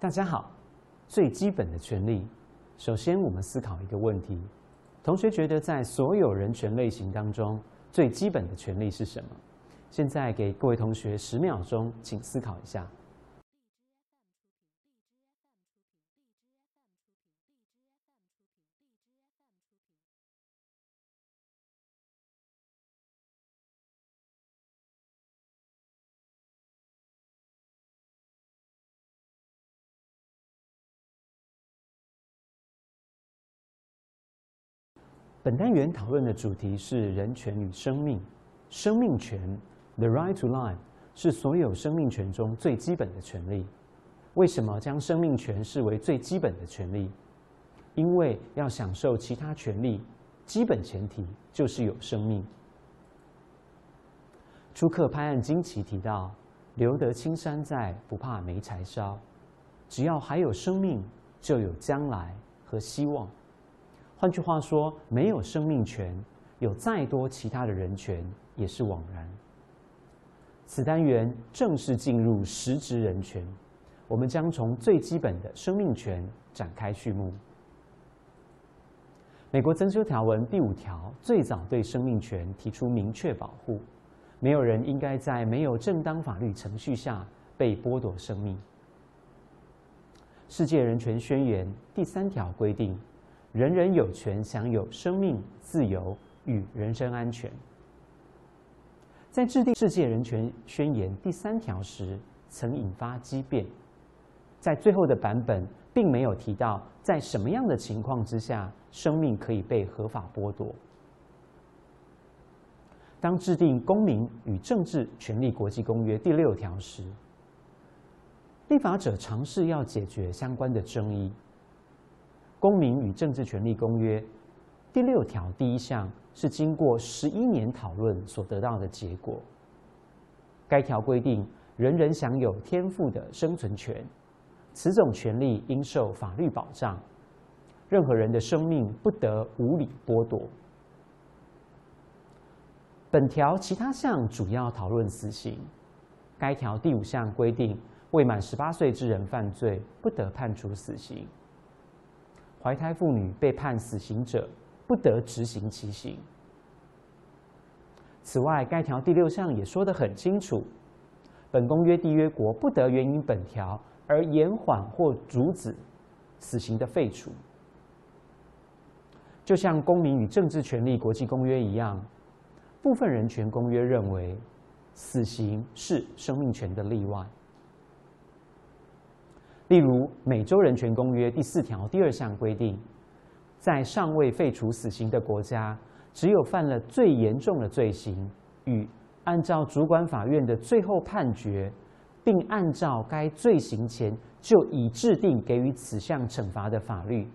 大家好，最基本的权利，首先我们思考一个问题：同学觉得在所有人权类型当中，最基本的权利是什么？现在给各位同学十秒钟，请思考一下。本单元讨论的主题是人权与生命。生命权 （the right to life） 是所有生命权中最基本的权利。为什么将生命权视为最基本的权利？因为要享受其他权利，基本前提就是有生命。朱克拍案惊奇提到：“留得青山在，不怕没柴烧。”只要还有生命，就有将来和希望。换句话说，没有生命权，有再多其他的人权也是枉然。此单元正式进入实质人权，我们将从最基本的生命权展开序幕。美国增修条文第五条最早对生命权提出明确保护，没有人应该在没有正当法律程序下被剥夺生命。世界人权宣言第三条规定。人人有权享有生命、自由与人身安全。在制定世界人权宣言第三条时，曾引发激辩。在最后的版本，并没有提到在什么样的情况之下，生命可以被合法剥夺。当制定《公民与政治权利国际公约》第六条时，立法者尝试要解决相关的争议。《公民与政治权利公约》第六条第一项是经过十一年讨论所得到的结果。该条规定，人人享有天赋的生存权，此种权利应受法律保障，任何人的生命不得无理剥夺。本条其他项主要讨论死刑。该条第五项规定，未满十八岁之人犯罪，不得判处死刑。怀胎妇女被判死刑者，不得执行其刑。此外，该条第六项也说得很清楚：本公约缔约国不得援引本条而延缓或阻止死刑的废除。就像《公民与政治权利国际公约》一样，部分人权公约认为，死刑是生命权的例外。例如，《美洲人权公约》第四条第二项规定，在尚未废除死刑的国家，只有犯了最严重的罪行，与按照主管法院的最后判决，并按照该罪行前就已制定给予此项惩罚的法律，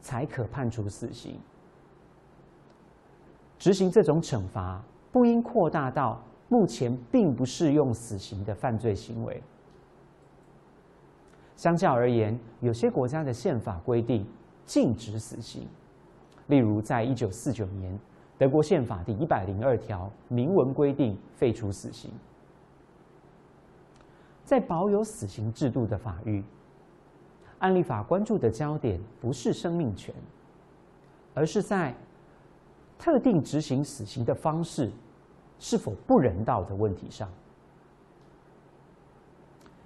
才可判处死刑。执行这种惩罚，不应扩大到目前并不适用死刑的犯罪行为。相较而言，有些国家的宪法规定禁止死刑。例如，在一九四九年，德国宪法第一百零二条明文规定废除死刑。在保有死刑制度的法律，案例法关注的焦点不是生命权，而是在特定执行死刑的方式是否不人道的问题上。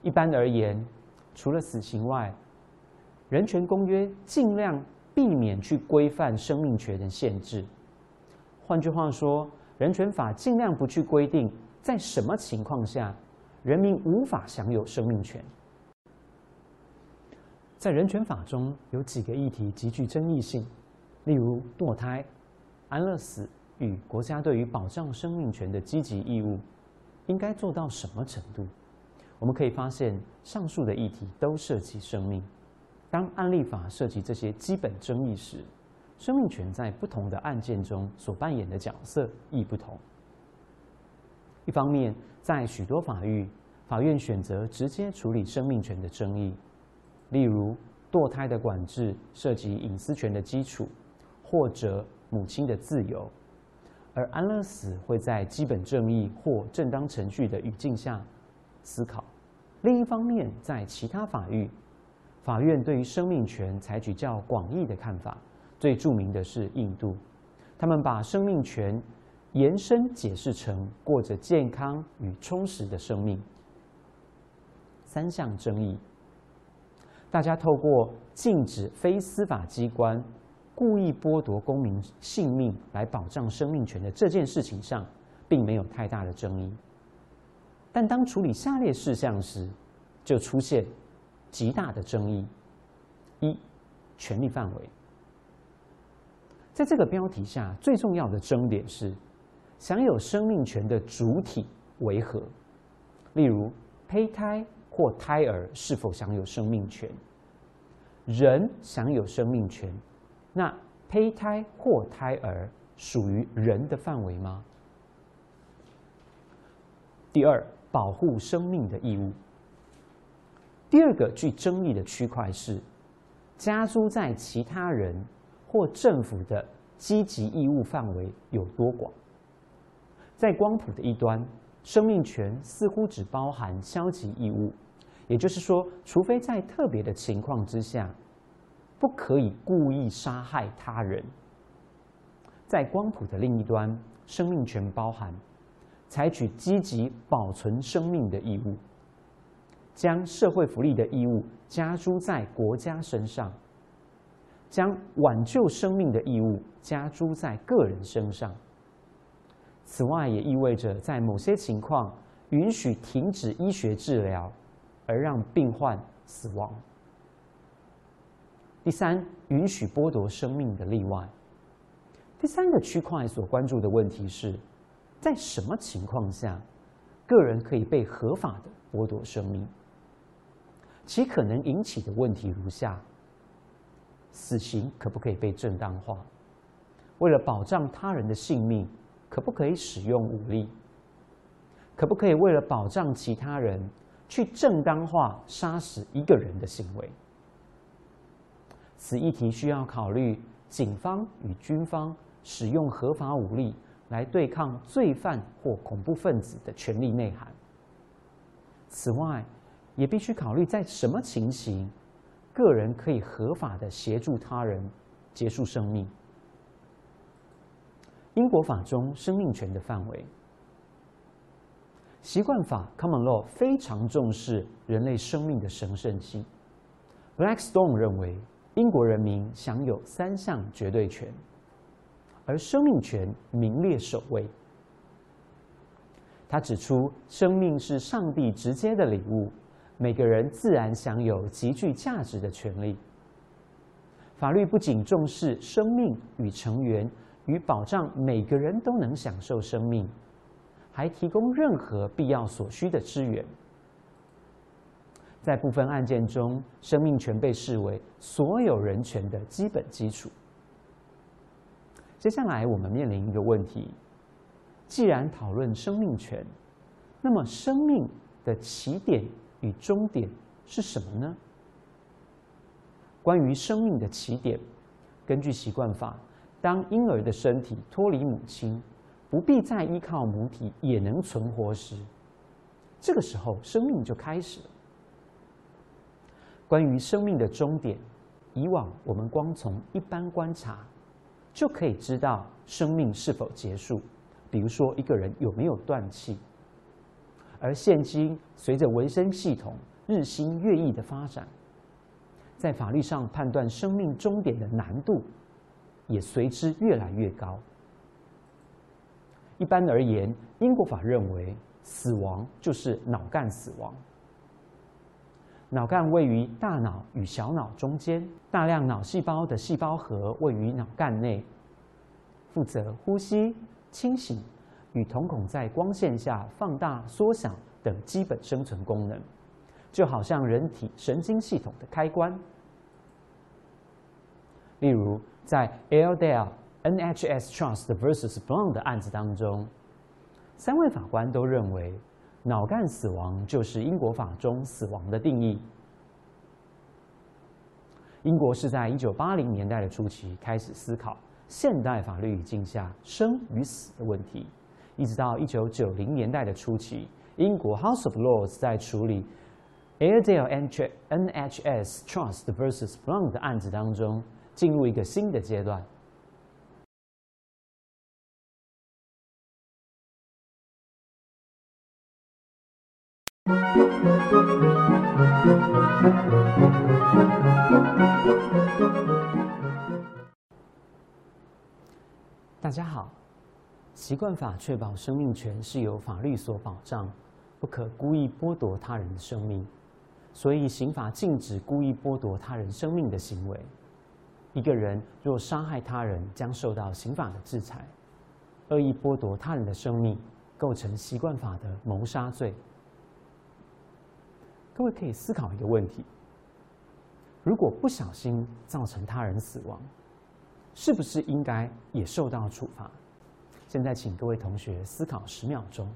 一般而言。除了死刑外，人权公约尽量避免去规范生命权的限制。换句话说，人权法尽量不去规定在什么情况下人民无法享有生命权。在人权法中有几个议题极具争议性，例如堕胎、安乐死与国家对于保障生命权的积极义务应该做到什么程度。我们可以发现，上述的议题都涉及生命。当案例法涉及这些基本争议时，生命权在不同的案件中所扮演的角色亦不同。一方面，在许多法域，法院选择直接处理生命权的争议，例如堕胎的管制涉及隐私权的基础，或者母亲的自由，而安乐死会在基本正义或正当程序的语境下思考。另一方面，在其他法域，法院对于生命权采取较广义的看法。最著名的是印度，他们把生命权延伸解释成过着健康与充实的生命。三项争议，大家透过禁止非司法机关故意剥夺公民性命来保障生命权的这件事情上，并没有太大的争议。但当处理下列事项时，就出现极大的争议。一、权利范围。在这个标题下，最重要的争点是享有生命权的主体为何？例如，胚胎。或胎儿是否享有生命权？人享有生命权，那胚胎或胎儿属于人的范围吗？第二，保护生命的义务。第二个具争议的区块是加诸在其他人或政府的积极义务范围有多广？在光谱的一端。生命权似乎只包含消极义务，也就是说，除非在特别的情况之下，不可以故意杀害他人。在光谱的另一端，生命权包含采取积极保存生命的义务，将社会福利的义务加诸在国家身上，将挽救生命的义务加诸在个人身上。此外，也意味着在某些情况允许停止医学治疗，而让病患死亡。第三，允许剥夺生命的例外。第三个区块所关注的问题是，在什么情况下，个人可以被合法的剥夺生命？其可能引起的问题如下：死刑可不可以被正当化？为了保障他人的性命。可不可以使用武力？可不可以为了保障其他人，去正当化杀死一个人的行为？此议题需要考虑警方与军方使用合法武力来对抗罪犯或恐怖分子的权利内涵。此外，也必须考虑在什么情形，个人可以合法的协助他人结束生命。英国法中生命权的范围，习惯法 （Common Law） 非常重视人类生命的神圣性。Blackstone 认为，英国人民享有三项绝对权，而生命权名列首位。他指出，生命是上帝直接的礼物，每个人自然享有极具价值的权利。法律不仅重视生命与成员。与保障每个人都能享受生命，还提供任何必要所需的支援。在部分案件中，生命权被视为所有人权的基本基础。接下来，我们面临一个问题：既然讨论生命权，那么生命的起点与终点是什么呢？关于生命的起点，根据习惯法。当婴儿的身体脱离母亲，不必再依靠母体也能存活时，这个时候生命就开始了。关于生命的终点，以往我们光从一般观察就可以知道生命是否结束，比如说一个人有没有断气。而现今随着维生系统日新月异的发展，在法律上判断生命终点的难度。也随之越来越高。一般而言，英国法认为，死亡就是脑干死亡。脑干位于大脑与小脑中间，大量脑细胞的细胞核位于脑干内，负责呼吸、清醒与瞳孔在光线下放大、缩小等基本生存功能，就好像人体神经系统的开关。例如。在 Airedale NHS Trust vs Brown 的案子当中，三位法官都认为脑干死亡就是英国法中死亡的定义。英国是在一九八零年代的初期开始思考现代法律语境下生与死的问题。一直到一九九零年代的初期，英国 House of Lords 在处理 Airedale NHS Trust vs. Blount 的案子当中，进入一个新的阶段。大家好，习惯法确保生命权是由法律所保障，不可故意剥夺他人的生命，所以刑法禁止故意剥夺他人生命的行为。一个人若杀害他人，将受到刑法的制裁。恶意剥夺他人的生命，构成习惯法的谋杀罪。各位可以思考一个问题：如果不小心造成他人死亡，是不是应该也受到处罚？现在，请各位同学思考十秒钟。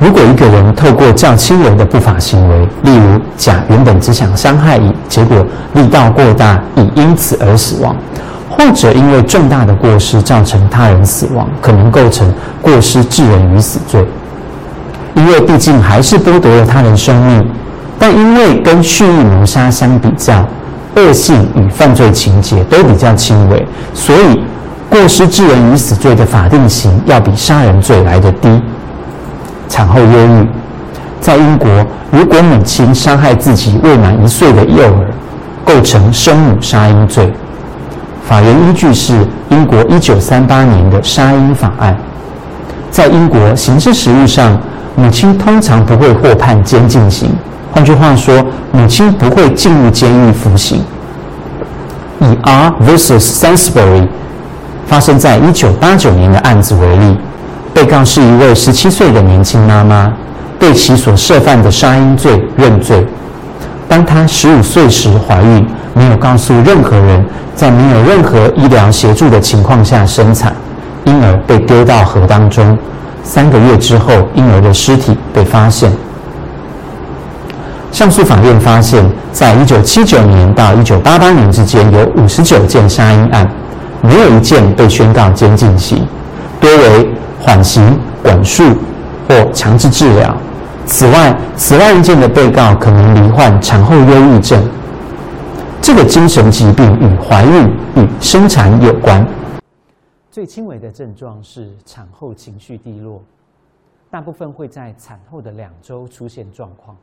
如果一个人透过较轻微的不法行为，例如甲原本只想伤害乙，结果力道过大，乙因此而死亡，或者因为重大的过失造成他人死亡，可能构成过失致人于死罪。因为毕竟还是剥夺了他人生命，但因为跟蓄意谋杀相比较，恶性与犯罪情节都比较轻微，所以过失致人于死罪的法定刑要比杀人罪来得低。产后忧郁，在英国，如果母亲伤害自己未满一岁的幼儿，构成生母杀婴罪。法院依据是英国一九三八年的杀婴法案。在英国刑事实务上，母亲通常不会获判监禁刑。换句话说，母亲不会进入监狱服刑。以 R vs. Sainsbury 发生在一九八九年的案子为例。被告是一位十七岁的年轻妈妈，对其所涉犯的杀婴罪认罪。当她十五岁时怀孕，没有告诉任何人，在没有任何医疗协助的情况下生产，婴儿被丢到河当中。三个月之后，婴儿的尸体被发现。上诉法院发现，在一九七九年到一九八八年之间，有五十九件杀婴案，没有一件被宣告监禁刑，多为。缓刑、管束或强制治疗。此外，此外案件的被告可能罹患产后忧郁症。这个精神疾病与怀孕与生产有关。最轻微的症状是产后情绪低落，大部分会在产后的两周出现状况。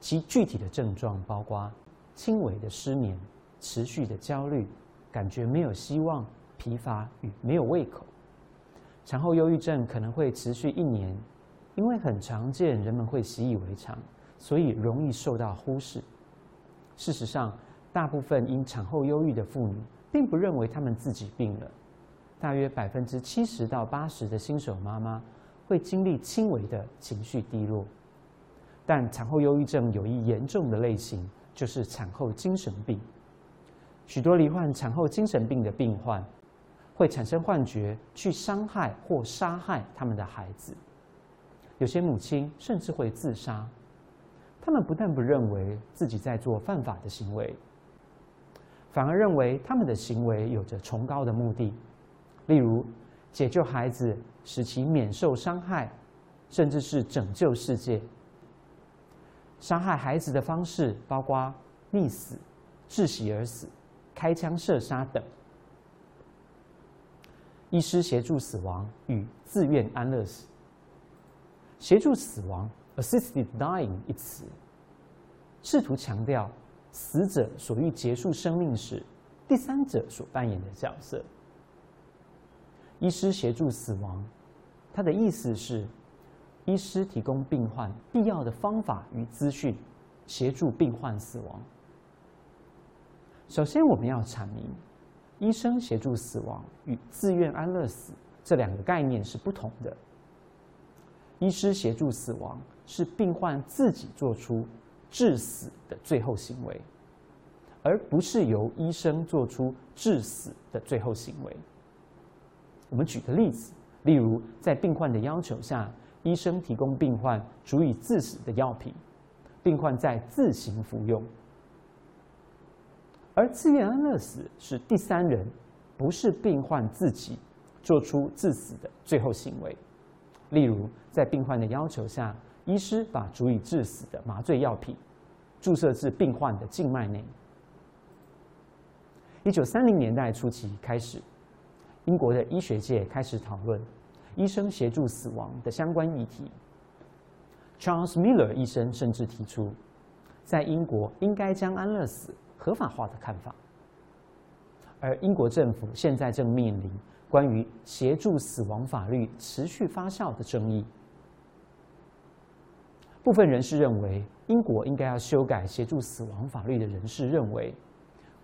其具体的症状包括轻微的失眠、持续的焦虑、感觉没有希望、疲乏与没有胃口。产后忧郁症可能会持续一年，因为很常见，人们会习以为常，所以容易受到忽视。事实上，大部分因产后忧郁的妇女并不认为她们自己病了。大约百分之七十到八十的新手妈妈会经历轻微的情绪低落，但产后忧郁症有一严重的类型，就是产后精神病。许多罹患产后精神病的病患。会产生幻觉，去伤害或杀害他们的孩子。有些母亲甚至会自杀。他们不但不认为自己在做犯法的行为，反而认为他们的行为有着崇高的目的，例如解救孩子，使其免受伤害，甚至是拯救世界。杀害孩子的方式包括溺死、窒息而死、开枪射杀等。医师协助死亡与自愿安乐死。协助死亡 （assisted dying） 一词，试图强调死者所欲结束生命时，第三者所扮演的角色。医师协助死亡，它的意思是，医师提供病患必要的方法与资讯，协助病患死亡。首先，我们要阐明。医生协助死亡与自愿安乐死这两个概念是不同的。医师协助死亡是病患自己做出致死的最后行为，而不是由医生做出致死的最后行为。我们举个例子，例如在病患的要求下，医生提供病患足以致死的药品，病患在自行服用。而自愿安乐死是第三人，不是病患自己做出致死的最后行为。例如，在病患的要求下，医师把足以致死的麻醉药品注射至病患的静脉内。一九三零年代初期开始，英国的医学界开始讨论医生协助死亡的相关议题。Charles Miller 医生甚至提出，在英国应该将安乐死。合法化的看法，而英国政府现在正面临关于协助死亡法律持续发酵的争议。部分人士认为，英国应该要修改协助死亡法律的人士认为，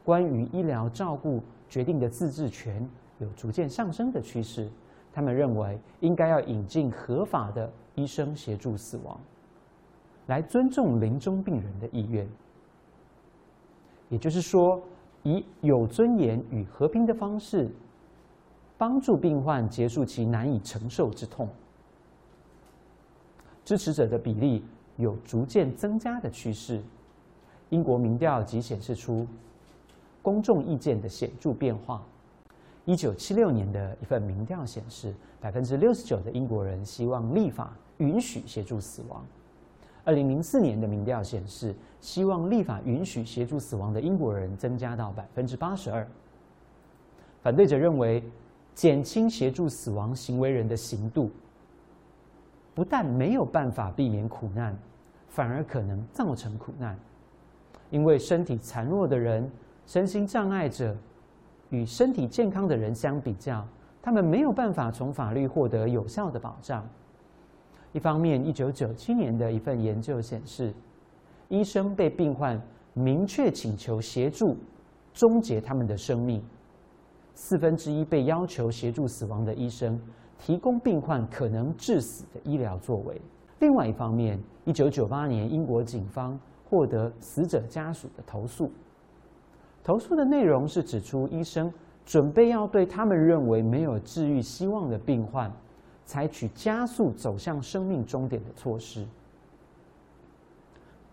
关于医疗照顾决定的自治权有逐渐上升的趋势。他们认为，应该要引进合法的医生协助死亡，来尊重临终病人的意愿。也就是说，以有尊严与和平的方式，帮助病患结束其难以承受之痛。支持者的比例有逐渐增加的趋势。英国民调即显示出公众意见的显著变化。一九七六年的一份民调显示，百分之六十九的英国人希望立法允许协助死亡。二零零四年的民调显示，希望立法允许协助死亡的英国人增加到百分之八十二。反对者认为，减轻协助死亡行为人的刑度，不但没有办法避免苦难，反而可能造成苦难，因为身体残弱的人、身心障碍者与身体健康的人相比较，他们没有办法从法律获得有效的保障。一方面，一九九七年的一份研究显示，医生被病患明确请求协助终结他们的生命，四分之一被要求协助死亡的医生提供病患可能致死的医疗作为。另外一方面，一九九八年，英国警方获得死者家属的投诉，投诉的内容是指出医生准备要对他们认为没有治愈希望的病患。采取加速走向生命终点的措施。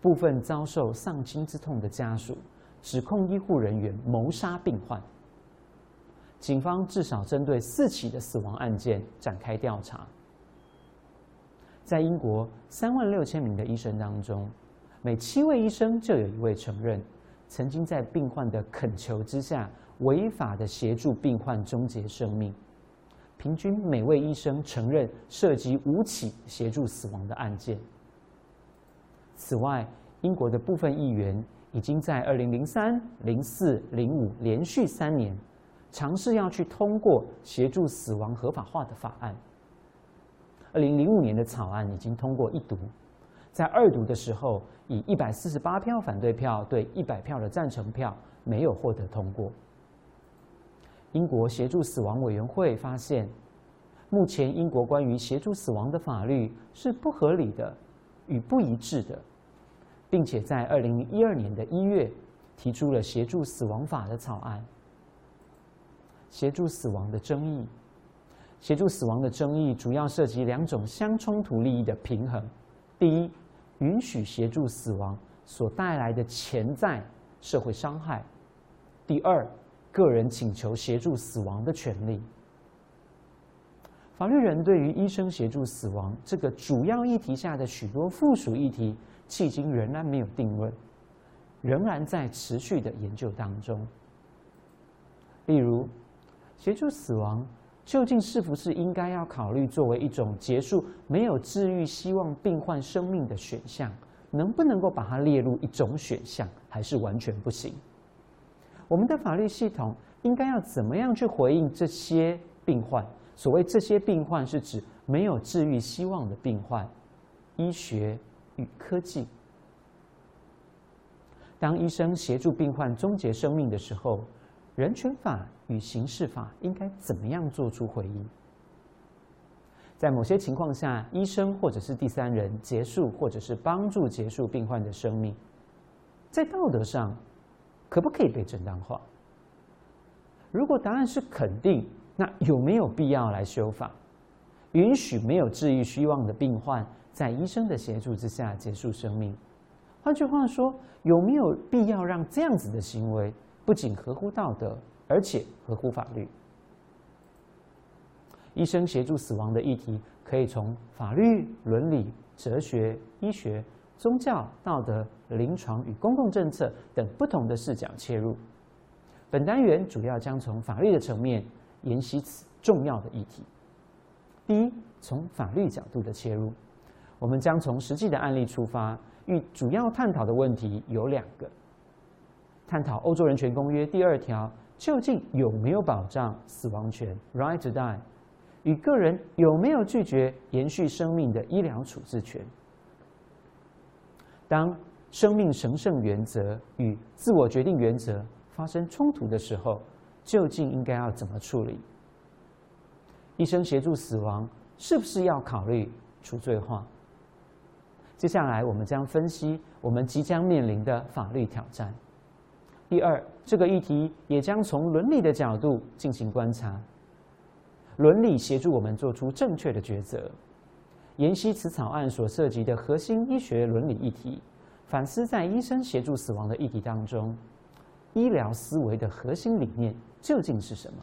部分遭受丧亲之痛的家属指控医护人员谋杀病患。警方至少针对四起的死亡案件展开调查。在英国三万六千名的医生当中，每七位医生就有一位承认曾经在病患的恳求之下违法的协助病患终结生命。平均每位医生承认涉及五起协助死亡的案件。此外，英国的部分议员已经在二零零三、零四、零五连续三年尝试要去通过协助死亡合法化的法案。二零零五年的草案已经通过一读，在二读的时候，以一百四十八票反对票对一百票的赞成票，没有获得通过。英国协助死亡委员会发现，目前英国关于协助死亡的法律是不合理的与不一致的，并且在二零一二年的一月提出了协助死亡法的草案。协助死亡的争议，协助死亡的争议主要涉及两种相冲突利益的平衡：第一，允许协助死亡所带来的潜在社会伤害；第二。个人请求协助死亡的权利。法律人对于医生协助死亡这个主要议题下的许多附属议题，迄今仍然没有定论，仍然在持续的研究当中。例如，协助死亡究竟是不是应该要考虑作为一种结束没有治愈希望病患生命的选项？能不能够把它列入一种选项，还是完全不行？我们的法律系统应该要怎么样去回应这些病患？所谓这些病患，是指没有治愈希望的病患。医学与科技，当医生协助病患终结生命的时候，人权法与刑事法应该怎么样做出回应？在某些情况下，医生或者是第三人结束或者是帮助结束病患的生命，在道德上。可不可以被正当化？如果答案是肯定，那有没有必要来修法，允许没有治愈希望的病患在医生的协助之下结束生命？换句话说，有没有必要让这样子的行为不仅合乎道德，而且合乎法律？医生协助死亡的议题，可以从法律、伦理、哲学、医学、宗教、道德、临床与公共政策等不同的视角切入。本单元主要将从法律的层面研析此重要的议题。第一，从法律角度的切入，我们将从实际的案例出发，与主要探讨的问题有两个：探讨《欧洲人权公约》第二条究竟有没有保障死亡权 （right to die）。与个人有没有拒绝延续生命的医疗处置权？当生命神圣原则与自我决定原则发生冲突的时候，究竟应该要怎么处理？医生协助死亡是不是要考虑除罪化？接下来我们将分析我们即将面临的法律挑战。第二，这个议题也将从伦理的角度进行观察。伦理协助我们做出正确的抉择。研析此草案所涉及的核心医学伦理议题，反思在医生协助死亡的议题当中，医疗思维的核心理念究竟是什么？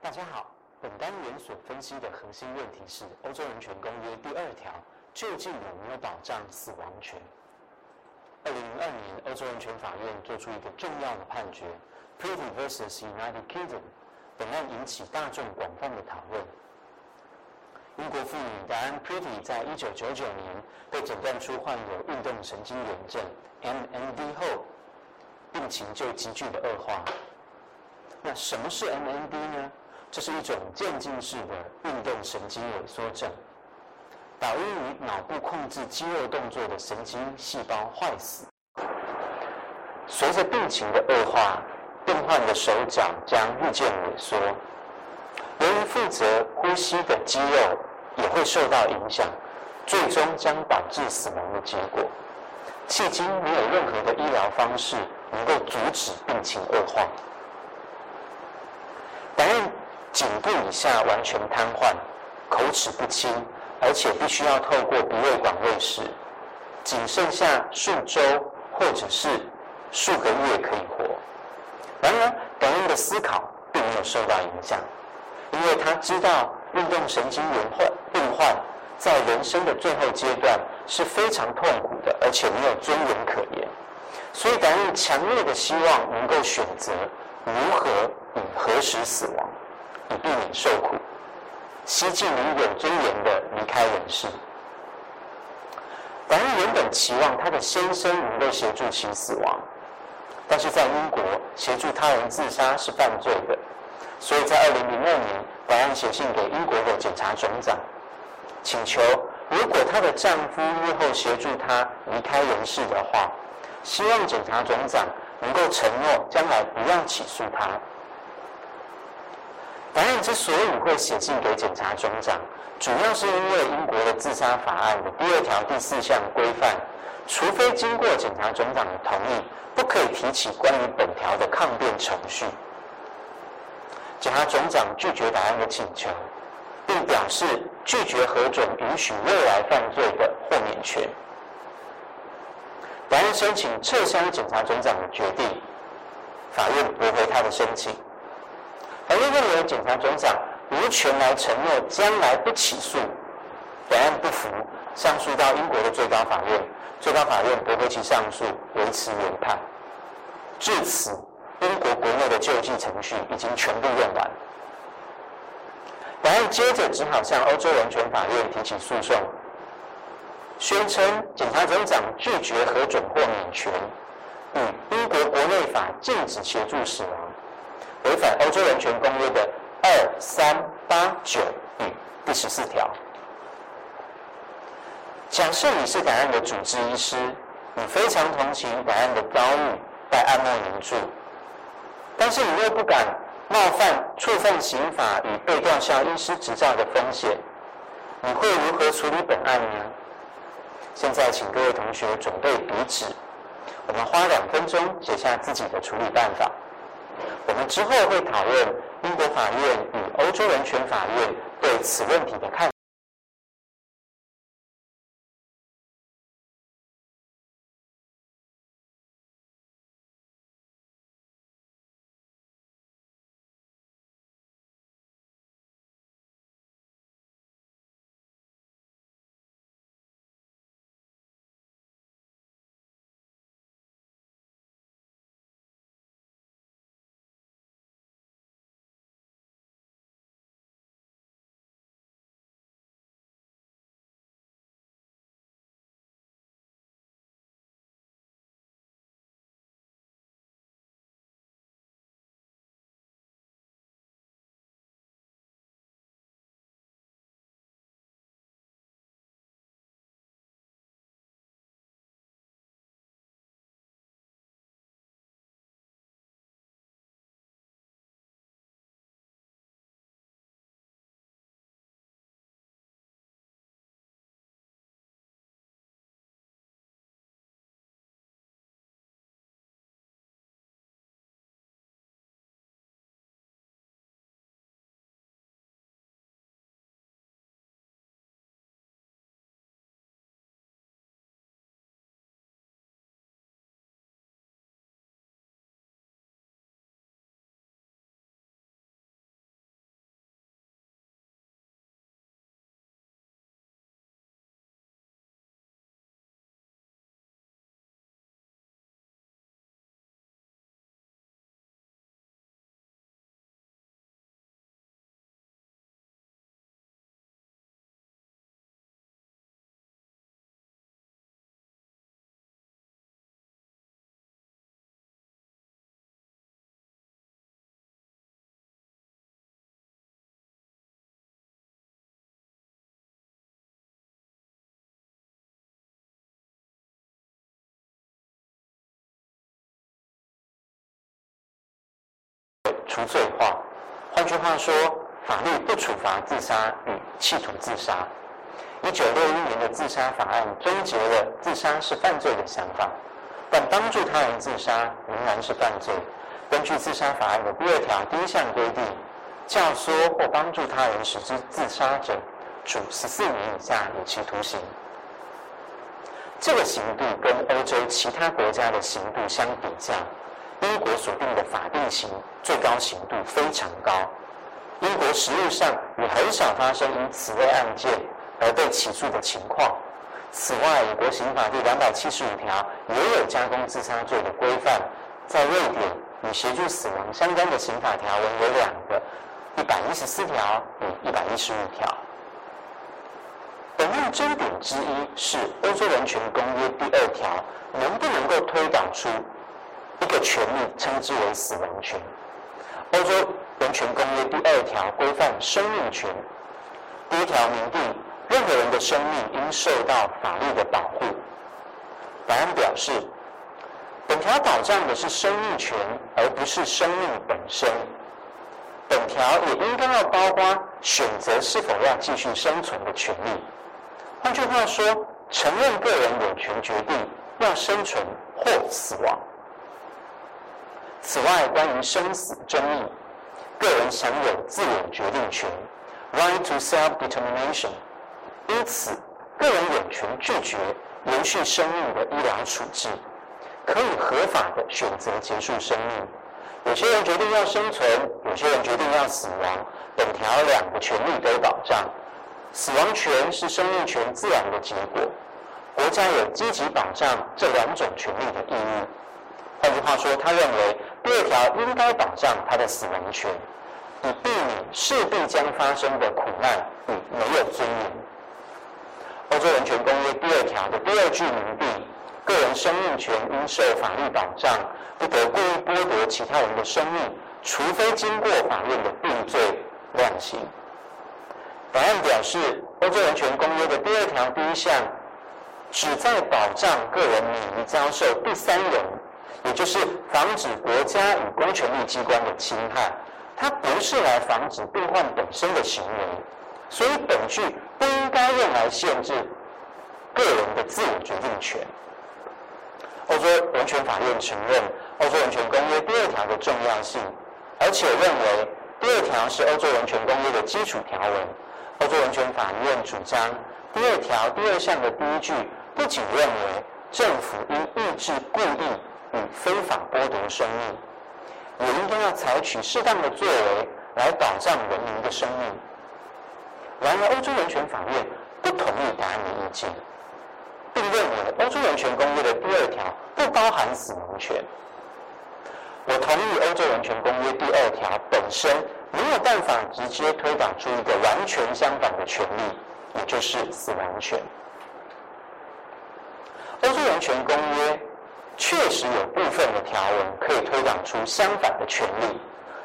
大家好，本单元所分析的核心问题是《欧洲人权公约》第二条究竟有没有保障死亡权？二零零二年，欧洲人权法院做出一个重要的判决 （Pretty vs United Kingdom），本案引起大众广泛的讨论。英国妇女 Diane Pretty 在一九九九年被诊断出患有运动神经元症 （MND） 后，病情就急剧的恶化。那什么是 MND 呢？这是一种渐进式的运动神经萎缩症，导因于脑部控制肌肉动作的神经细胞坏死。随着病情的恶化，病患的手脚将日渐萎缩，由于负责呼吸的肌肉也会受到影响，最终将导致死亡的结果。迄今没有任何的医疗方式能够阻止病情恶化。答案。颈部以下完全瘫痪，口齿不清，而且必须要透过鼻胃管喂食，仅剩下数周或者是数个月可以活。然而，感恩的思考并没有受到影响，因为他知道运动神经元患病患在人生的最后阶段是非常痛苦的，而且没有尊严可言，所以感恩强烈的希望能够选择如何与何时死亡。以避免受苦，西进于有尊严的离开人世。达恩原本期望他的先生能够协助其死亡，但是在英国协助他人自杀是犯罪的，所以在二零零二年，达恩写信给英国的检察总长，请求如果她的丈夫日后协助她离开人世的话，希望检察总长能够承诺将来不要起诉他。法案之所以会写信给检察总长，主要是因为英国的自杀法案的第二条第四项规范，除非经过检察总长的同意，不可以提起关于本条的抗辩程序。检察总长拒绝法案的请求，并表示拒绝核准允许未来犯罪的豁免权。法案申请撤销检察总长的决定，法院驳回他的申请。法院认为检察总长无权来承诺将来不起诉，本案不服，上诉到英国的最高法院，最高法院驳回其上诉，维持原判。至此，英国国内的救济程序已经全部用完。本案接着只好向欧洲人权法院提起诉讼，宣称检察总长拒绝核准豁免权，与英国国内法禁止协助死亡。违反欧洲人权公约的二三八九与第十四条。假设你是感染的主治医师，你非常同情本案的遭遇，待爱莫能助。但是你又不敢冒犯触犯刑法与被吊销医师执照的风险，你会如何处理本案呢？现在请各位同学准备笔纸，我们花两分钟写下自己的处理办法。我们之后会讨论英国法院与欧洲人权法院对此问题的看除罪化，换句话说，法律不处罚自杀与企图自杀。一九六一年的自杀法案终结了自杀是犯罪的想法，但帮助他人自杀仍然是犯罪。根据自杀法案的第二条第一项规定，教唆或帮助他人使之自杀者，处十四年以下有期徒刑。这个刑度跟欧洲其他国家的刑度相比较。英国所定的法定刑最高刑度非常高，英国实务上也很少发生因此类案件而被起诉的情况。此外，《我国刑法》第两百七十五条也有加工自杀罪的规范。在瑞典，与协助死亡相关的刑法条文有两个：一百一十四条与一百一十五条。本案争点之一是《欧洲人权公约》第二条能不能够推导出？一个权利称之为死亡权。欧洲人权公约第二条规范生命权，第一条明定任何人的生命应受到法律的保护。本案表示，本条保障的是生命权，而不是生命本身。本条也应该要包括选择是否要继续生存的权利。换句话说，承认个人有权决定要生存或死亡。此外，关于生死争议，个人享有自我决定权 （right to self-determination）。因此，个人有权拒绝延续生命的医疗处置，可以合法的选择结束生命。有些人决定要生存，有些人决定要死亡。本条两个权利都保障。死亡权是生命权自然的结果，国家有积极保障这两种权利的意义。换句话说，他认为第二条应该保障他的死亡权，以避免势必将发生的苦难与没有尊严。欧洲人权公约第二条的第二句明定，个人生命权应受法律保障，不得故意剥夺其他人的生命，除非经过法院的定罪量刑。本案表示，欧洲人权公约的第二条第一项旨在保障个人免于遭受第三人，也就是防止国家与公权力机关的侵害。它不是来防止病患本身的行为，所以本句不应该用来限制个人的自我决定权。欧洲人权法院承认《欧洲人权公约》第二条的重要性，而且认为第二条是欧洲人权公约的基础条文。欧洲人权法院主张，第二条第二项的第一句不仅认为政府应抑制故意与非法剥夺生命，也应该要采取适当的作为来保障人民的生命。然而，欧洲人权法院不同意答案的意见。并认为《欧洲人权公约》的第二条不包含死亡权。我同意《欧洲人权公约》第二条本身没有办法直接推导出一个完全相反的权利，也就是死亡权。《欧洲人权公约》确实有部分的条文可以推导出相反的权利，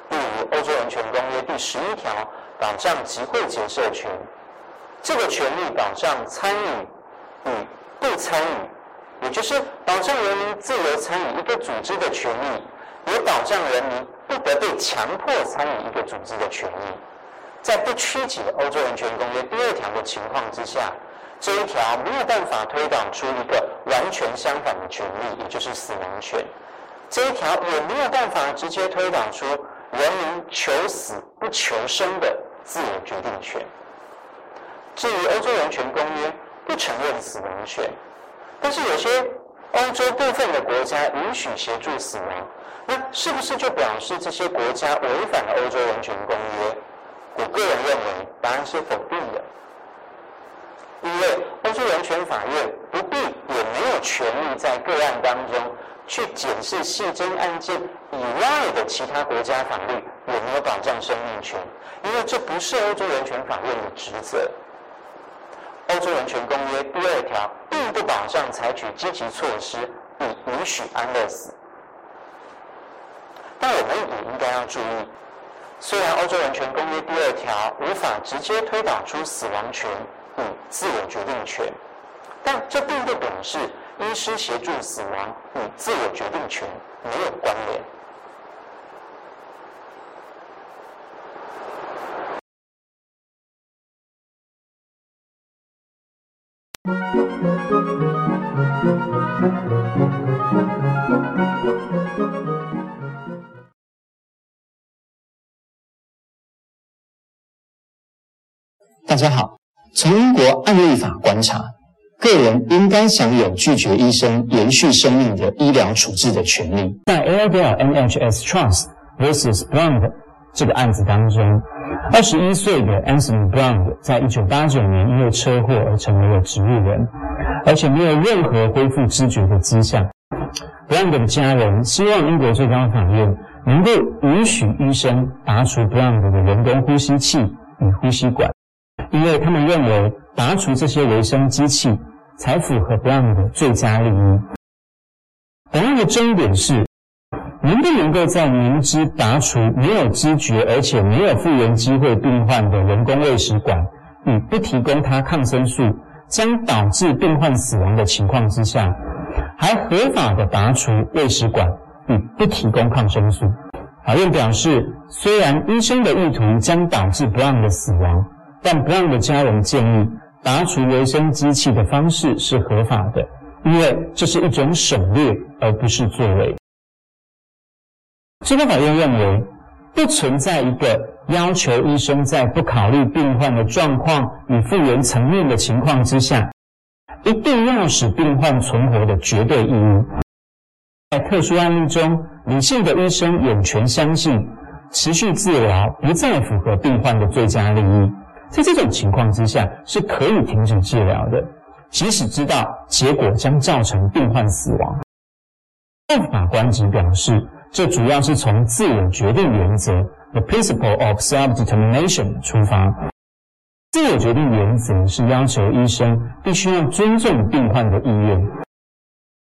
例如《欧洲人权公约》第十一条保障集会结社权，这个权利保障参与与不参与，也就是保障人民自由参与一个组织的权利，也保障人民不得被强迫参与一个组织的权利。在不曲解《欧洲人权公约》第二条的情况之下，这一条没有办法推导出一个完全相反的权利，也就是死亡权。这一条也没有办法直接推导出人民求死不求生的自由决定权。至于《欧洲人权公约》，不承认死亡权，但是有些欧洲部分的国家允许协助死亡，那是不是就表示这些国家违反了欧洲人权公约？我个人认为答案是否定的，因为欧洲人权法院不必也没有权利在个案当中去检视细针案件以外的其他国家法律有没有保障生命权，因为这不是欧洲人权法院的职责。欧洲人权公约第二条并不保障采取积极措施以允许安乐死，但我们也应该要注意，虽然欧洲人权公约第二条无法直接推导出死亡权与自我决定权，但这并不表示医师协助死亡与自我决定权没有关联。大家好，从英国案例法观察，个人应该享有拒绝医生延续生命的医疗处置的权利。在 Airedale NHS Trust vs Brown 这个案子当中。二十一岁的 Anthony Brown 在一九八九年因为车祸而成为了植物人，而且没有任何恢复知觉的迹象。Brown 的家人希望英国最高法院能够允许医生拔除 Brown 的人工呼吸器与呼吸管，因为他们认为拔除这些维生机器才符合 Brown 的最佳利益。本案的争点是。能不能够在明知拔除没有知觉而且没有复原机会病患的人工胃食管，与不提供他抗生素将导致病患死亡的情况之下，还合法的拔除胃食管与不提供抗生素？法院表示，虽然医生的意图将导致 Brown 的死亡，但不让的家人建议拔除维生机器的方式是合法的，因为这是一种省略而不是作为。最高法院认为，不存在一个要求医生在不考虑病患的状况与复原层面的情况之下，一定要使病患存活的绝对义务。在特殊案例中，理性的医生有权相信，持续治疗不再符合病患的最佳利益。在这种情况之下，是可以停止治疗的，即使知道结果将造成病患死亡。法官只表示。这主要是从自我决定原则 （the principle of self-determination） 出发。自我决定原则是要求医生必须要尊重病患的意愿。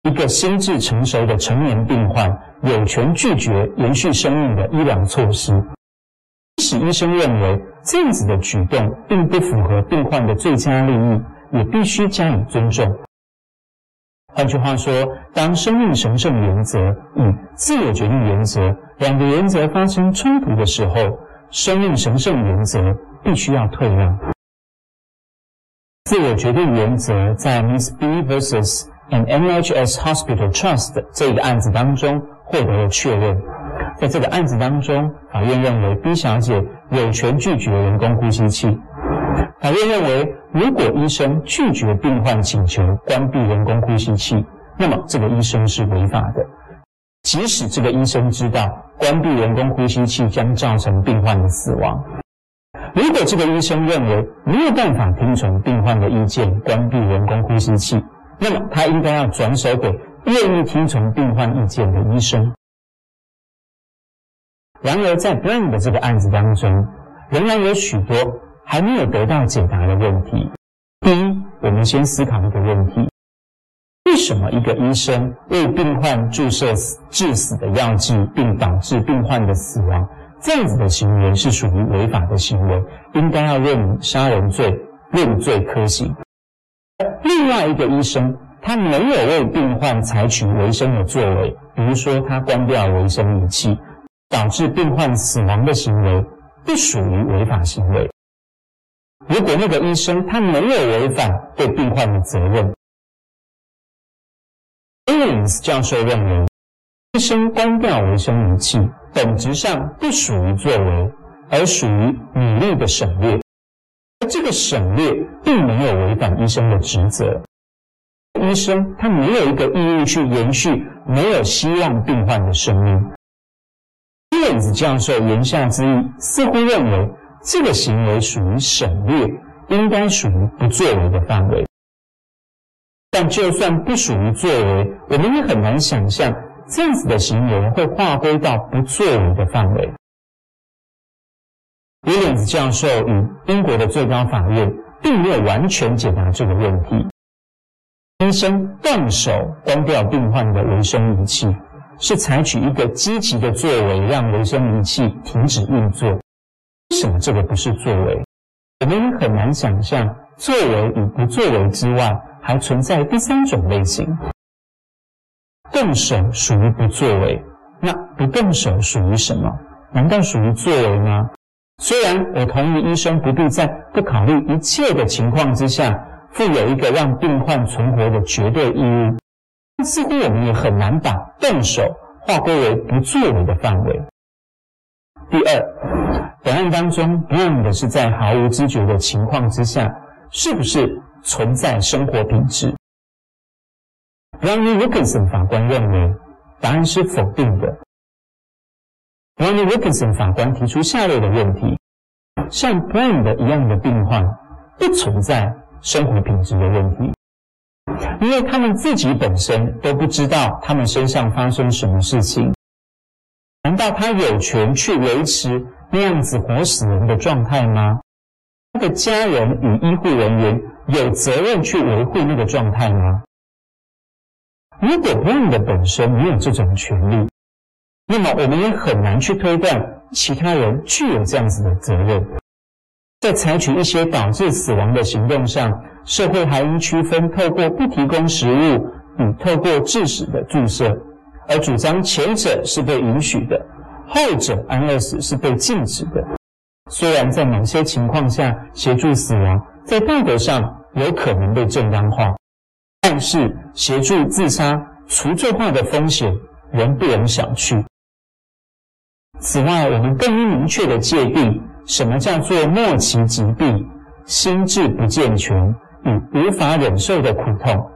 一个心智成熟的成年病患有权拒绝延续生命的医疗措施，即使医生认为这样子的举动并不符合病患的最佳利益，也必须加以尊重。换句话说，当生命神圣原则与自我决定原则两个原则发生冲突的时候，生命神圣原则必须要退让。自我决定原则在 Miss B vs. an NHS Hospital Trust 这个案子当中获得了确认。在这个案子当中，法院认为 B 小姐有权拒绝人工呼吸器。法院认为，如果医生拒绝病患请求关闭人工呼吸器，那么这个医生是违法的。即使这个医生知道关闭人工呼吸器将造成病患的死亡，如果这个医生认为没有办法听从病患的意见关闭人工呼吸器，那么他应该要转手给愿意听从病患意见的医生。然而，在 Brown 的这个案子当中，仍然有许多还没有得到解答的问题。第一，我们先思考一个问题：为什么一个医生为病患注射致死的药剂，并导致病患的死亡，这样子的行为是属于违法的行为，应该要认杀人罪，认罪科刑？另外一个医生，他没有为病患采取维生的作为，比如说他关掉维生仪器。导致病患死亡的行为不属于违法行为。如果那个医生他没有违反对病患的责任，Williams 教授认为，医生关掉维生仪器本质上不属于作为，而属于努力的省略。而这个省略并没有违反医生的职责。医生他没有一个义务去延续没有希望病患的生命。叶子教授言下之意，似乎认为这个行为属于省略，应该属于不作为的范围。但就算不属于作为，我们也很难想象这样子的行为会划归到不作为的范围。威廉子教授与英国的最高法院并没有完全解答这个问题。医生动手关掉病患的维生仪器。是采取一个积极的作为，让维生仪器停止运作。为什么这个不是作为？我们也很难想象，作为与不作为之外，还存在第三种类型。动手属于不作为，那不动手属于什么？难道属于作为吗？虽然我同意医生不必在不考虑一切的情况之下，负有一个让病患存活的绝对义务。似乎我们也很难把动手划归为不作为的范围。第二，本案当中不问的是在毫无知觉的情况之下，是不是存在生活品质？Brownie Wilkinson 法官认为答案是否定的。Brownie Wilkinson 法官提出下列的问题：像 Brown 的一样的病患，不存在生活品质的问题。因为他们自己本身都不知道他们身上发生什么事情，难道他有权去维持那样子活死人的状态吗？他的家人与医护人员有责任去维护那个状态吗？如果病的本身没有这种权利，那么我们也很难去推断其他人具有这样子的责任，在采取一些导致死亡的行动上。社会还应区分透过不提供食物与透过致死的注射，而主张前者是被允许的，后者安乐死是被禁止的。虽然在某些情况下协助死亡在道德上有可能被正当化，但是协助自杀除罪化的风险仍不容小觑。此外，我们更应明确的界定什么叫做末期疾病、心智不健全。与无法忍受的苦痛。